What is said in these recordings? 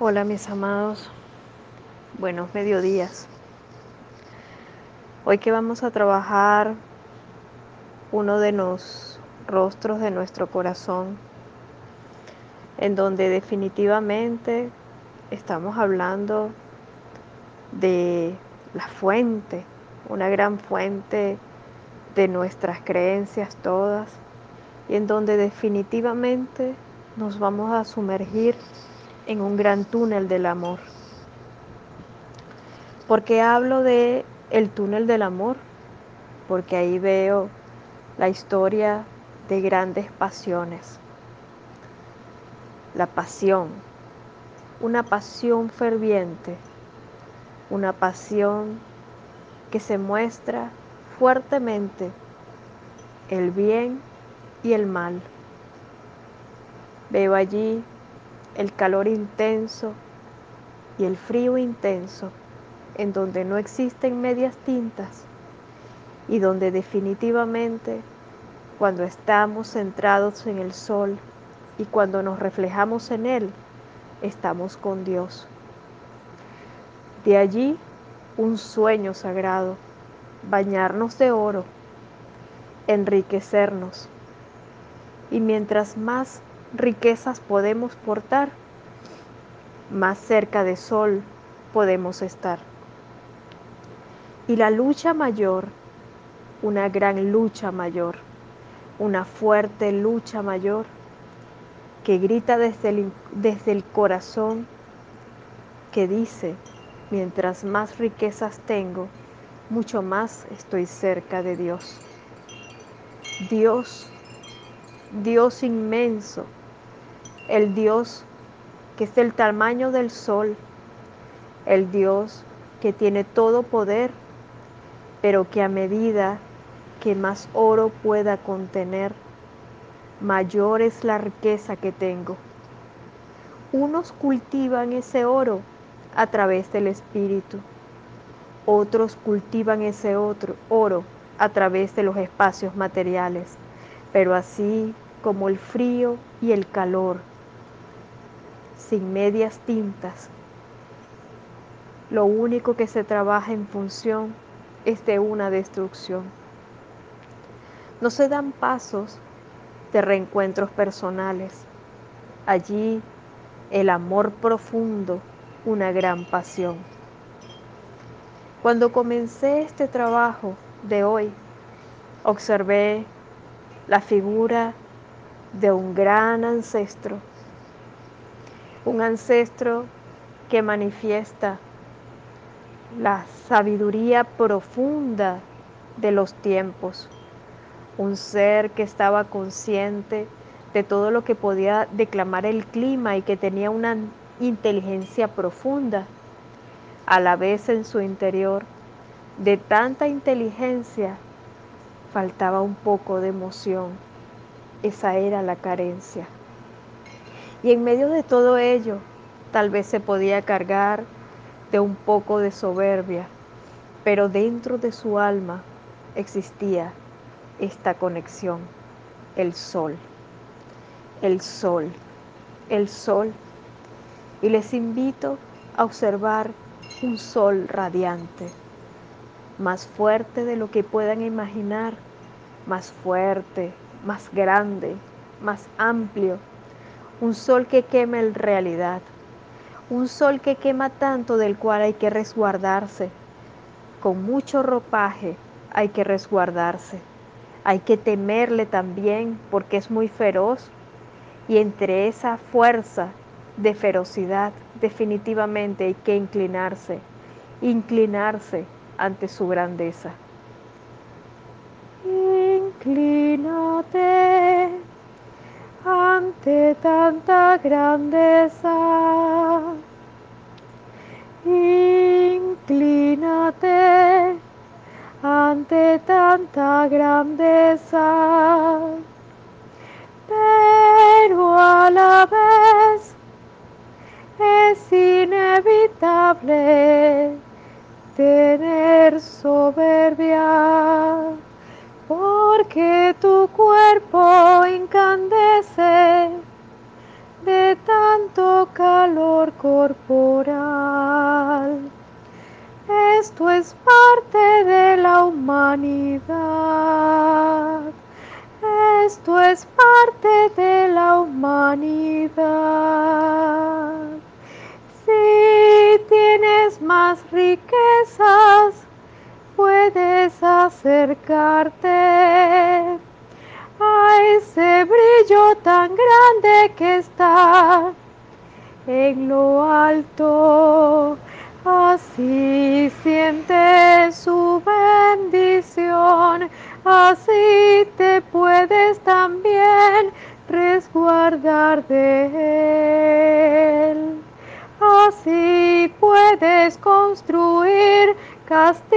Hola mis amados, buenos mediodías. Hoy que vamos a trabajar uno de los rostros de nuestro corazón, en donde definitivamente estamos hablando de la fuente, una gran fuente de nuestras creencias todas, y en donde definitivamente nos vamos a sumergir en un gran túnel del amor. ¿Por qué hablo de el túnel del amor? Porque ahí veo la historia de grandes pasiones. La pasión, una pasión ferviente, una pasión que se muestra fuertemente el bien y el mal. Veo allí el calor intenso y el frío intenso, en donde no existen medias tintas y donde definitivamente cuando estamos centrados en el sol y cuando nos reflejamos en él, estamos con Dios. De allí un sueño sagrado, bañarnos de oro, enriquecernos. Y mientras más riquezas podemos portar, más cerca de sol podemos estar. Y la lucha mayor, una gran lucha mayor, una fuerte lucha mayor, que grita desde el, desde el corazón, que dice, mientras más riquezas tengo, mucho más estoy cerca de Dios. Dios, Dios inmenso, el Dios que es del tamaño del sol, el Dios que tiene todo poder, pero que a medida que más oro pueda contener, mayor es la riqueza que tengo. Unos cultivan ese oro a través del Espíritu, otros cultivan ese otro oro a través de los espacios materiales, pero así como el frío y el calor sin medias tintas. Lo único que se trabaja en función es de una destrucción. No se dan pasos de reencuentros personales. Allí el amor profundo, una gran pasión. Cuando comencé este trabajo de hoy, observé la figura de un gran ancestro un ancestro que manifiesta la sabiduría profunda de los tiempos, un ser que estaba consciente de todo lo que podía declamar el clima y que tenía una inteligencia profunda, a la vez en su interior, de tanta inteligencia, faltaba un poco de emoción. Esa era la carencia. Y en medio de todo ello, tal vez se podía cargar de un poco de soberbia, pero dentro de su alma existía esta conexión, el sol, el sol, el sol. Y les invito a observar un sol radiante, más fuerte de lo que puedan imaginar, más fuerte, más grande, más amplio un sol que quema en realidad, un sol que quema tanto del cual hay que resguardarse. Con mucho ropaje hay que resguardarse. Hay que temerle también porque es muy feroz y entre esa fuerza de ferocidad definitivamente hay que inclinarse, inclinarse ante su grandeza. Inclínate ante tanta grandeza. Inclínate ante tanta grandeza, pero a la vez es inevitable tener soberbia porque tu cuerpo incandece de tanto calor. corporal. Esto es parte de la humanidad. Esto es parte de la humanidad. Si tienes más riquezas, puedes acercarte a ese brillo tan grande que está en lo alto. Así siente su bendición, así te puedes también resguardar de él. Así puedes construir castillos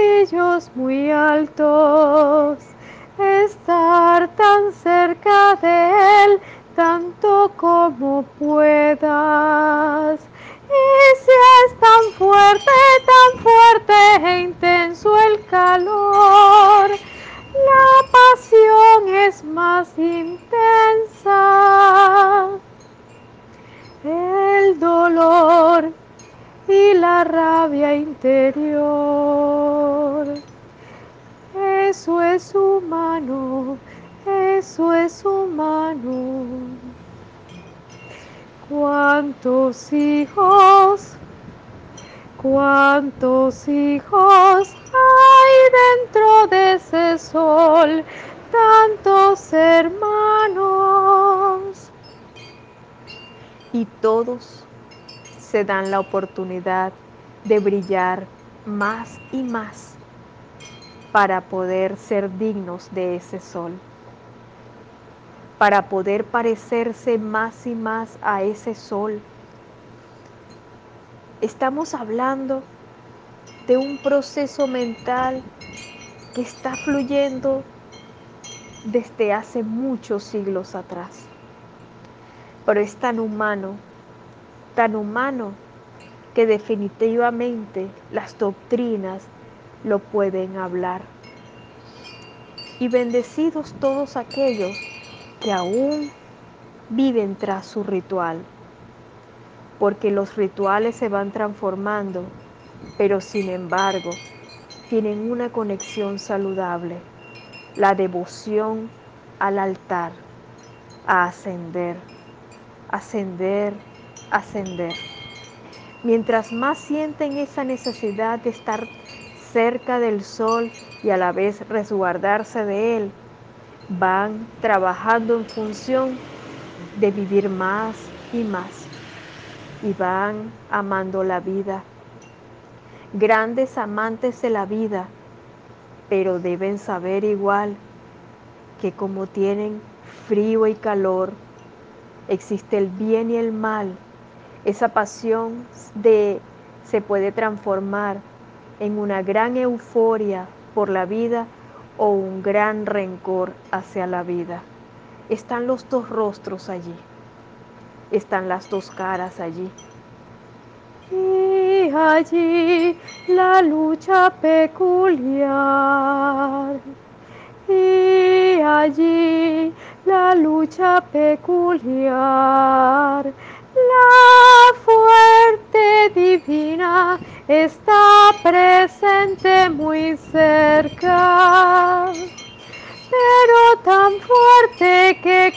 muy altos, estar tan cerca de él tanto como puedas. Y si es tan fuerte, tan fuerte e intenso el calor, la pasión es más intensa. El dolor y la rabia interior. Eso es humano, eso es humano. ¿Cuántos hijos, cuántos hijos hay dentro de ese sol? Tantos hermanos. Y todos se dan la oportunidad de brillar más y más para poder ser dignos de ese sol para poder parecerse más y más a ese sol. Estamos hablando de un proceso mental que está fluyendo desde hace muchos siglos atrás. Pero es tan humano, tan humano que definitivamente las doctrinas lo pueden hablar. Y bendecidos todos aquellos que aún viven tras su ritual, porque los rituales se van transformando, pero sin embargo tienen una conexión saludable, la devoción al altar, a ascender, ascender, ascender. Mientras más sienten esa necesidad de estar cerca del sol y a la vez resguardarse de él, van trabajando en función de vivir más y más y van amando la vida. Grandes amantes de la vida, pero deben saber igual que como tienen frío y calor, existe el bien y el mal. Esa pasión de se puede transformar en una gran euforia por la vida o un gran rencor hacia la vida. Están los dos rostros allí. Están las dos caras allí. Y allí la lucha peculiar. Y allí la lucha peculiar. La fuerte divina está presente muy cerca, pero tan fuerte que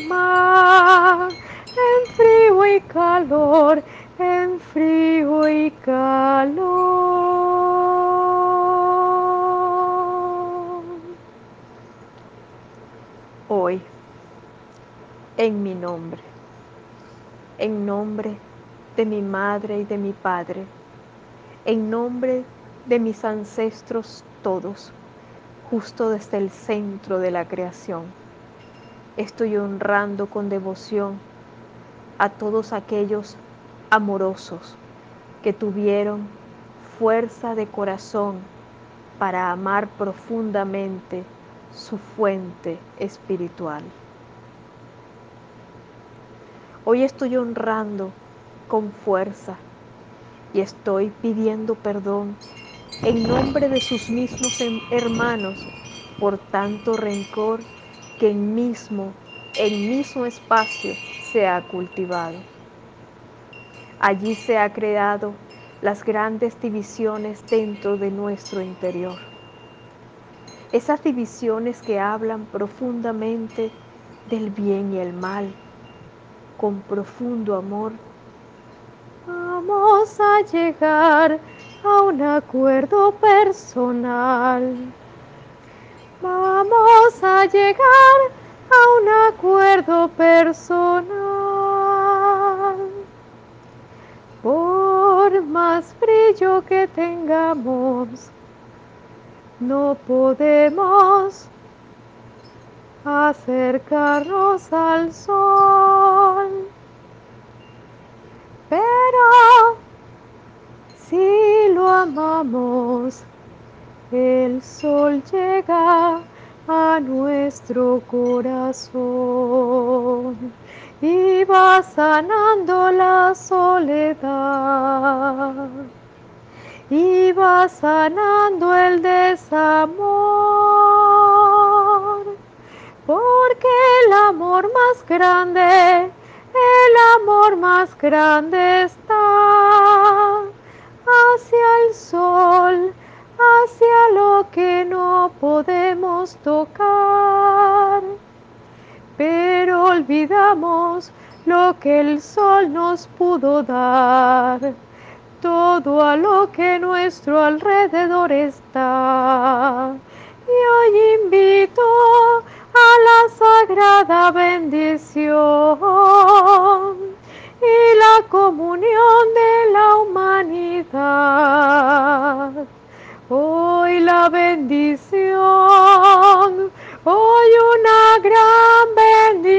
quema en frío y calor, en frío y calor. Hoy, en mi nombre, en nombre de mi madre y de mi padre, en nombre de mis ancestros todos, justo desde el centro de la creación. Estoy honrando con devoción a todos aquellos amorosos que tuvieron fuerza de corazón para amar profundamente su fuente espiritual. Hoy estoy honrando con fuerza y estoy pidiendo perdón en nombre de sus mismos hermanos por tanto rencor que en mismo, en mismo espacio se ha cultivado. Allí se ha creado las grandes divisiones dentro de nuestro interior. Esas divisiones que hablan profundamente del bien y el mal, con profundo amor. Vamos a llegar a un acuerdo personal. Vamos a llegar a un acuerdo personal. Por más brillo que tengamos, no podemos acercarnos al sol. Pero si lo amamos, el sol llega a nuestro corazón y va sanando la soledad y va sanando el desamor, porque el amor más grande, el amor más grande está hacia el sol, hacia lo que no podemos tocar. Pero olvidamos lo que el sol nos pudo dar todo a lo que nuestro alrededor está. Y hoy invito a la sagrada bendición y la comunión de la humanidad. Hoy la bendición, hoy una gran bendición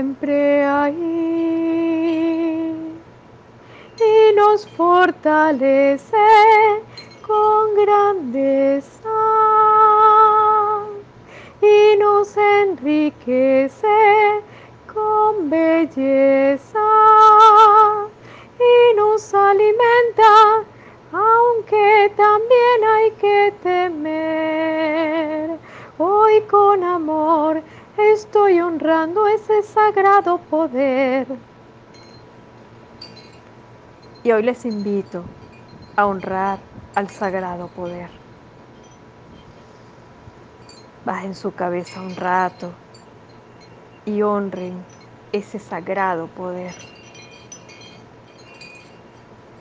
siempre ahí, y nos fortalece con grandeza y nos enriquece con belleza y nos alimenta, aunque también hay que temer. Hoy con amor estoy honrando ese sagrado poder. Y hoy les invito a honrar al sagrado poder. Bajen su cabeza un rato y honren ese sagrado poder.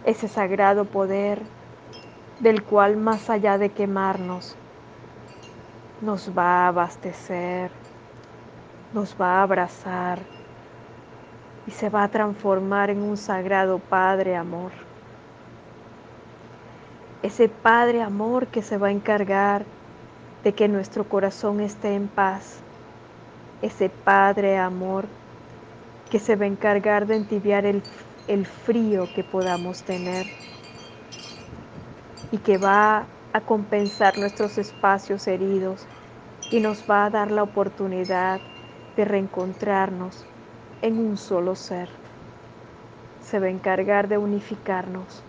Ese sagrado poder del cual más allá de quemarnos, nos va a abastecer, nos va a abrazar y se va a transformar en un sagrado Padre Amor. Ese Padre Amor que se va a encargar de que nuestro corazón esté en paz. Ese Padre Amor que se va a encargar de entibiar el, el frío que podamos tener y que va a compensar nuestros espacios heridos y nos va a dar la oportunidad de reencontrarnos en un solo ser. Se va a encargar de unificarnos.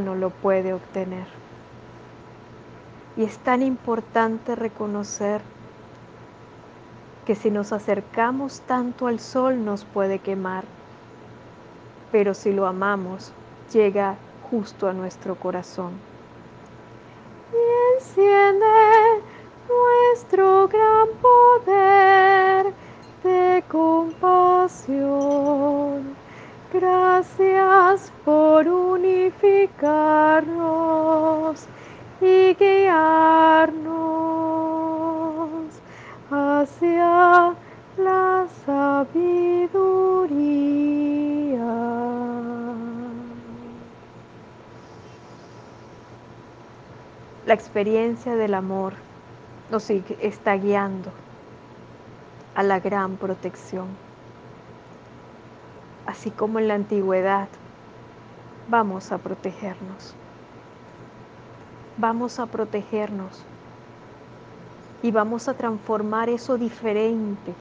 Lo puede obtener. Y es tan importante reconocer que si nos acercamos tanto al sol nos puede quemar, pero si lo amamos, llega justo a nuestro corazón. Y enciende nuestro gran poder de compasión. Gracias por y guiarnos hacia la sabiduría. La experiencia del amor nos está guiando a la gran protección. Así como en la antigüedad, vamos a protegernos. Vamos a protegernos y vamos a transformar eso diferente.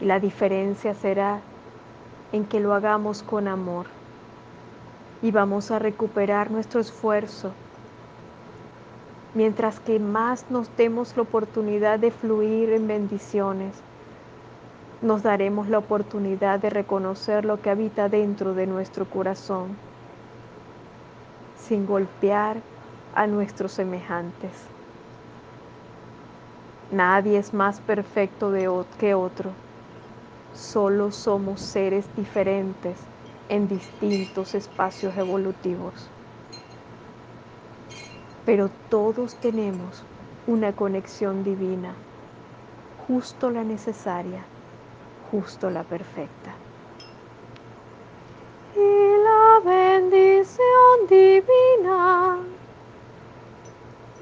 Y la diferencia será en que lo hagamos con amor y vamos a recuperar nuestro esfuerzo mientras que más nos demos la oportunidad de fluir en bendiciones, nos daremos la oportunidad de reconocer lo que habita dentro de nuestro corazón, sin golpear a nuestros semejantes. Nadie es más perfecto que otro, solo somos seres diferentes en distintos espacios evolutivos pero todos tenemos una conexión divina, justo la necesaria, justo la perfecta. Y la bendición divina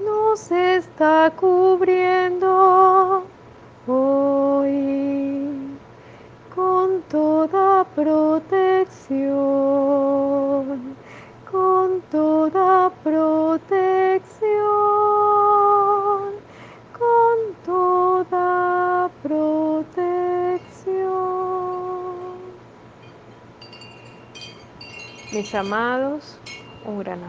nos está cubriendo Mis amados, un gran abrazo.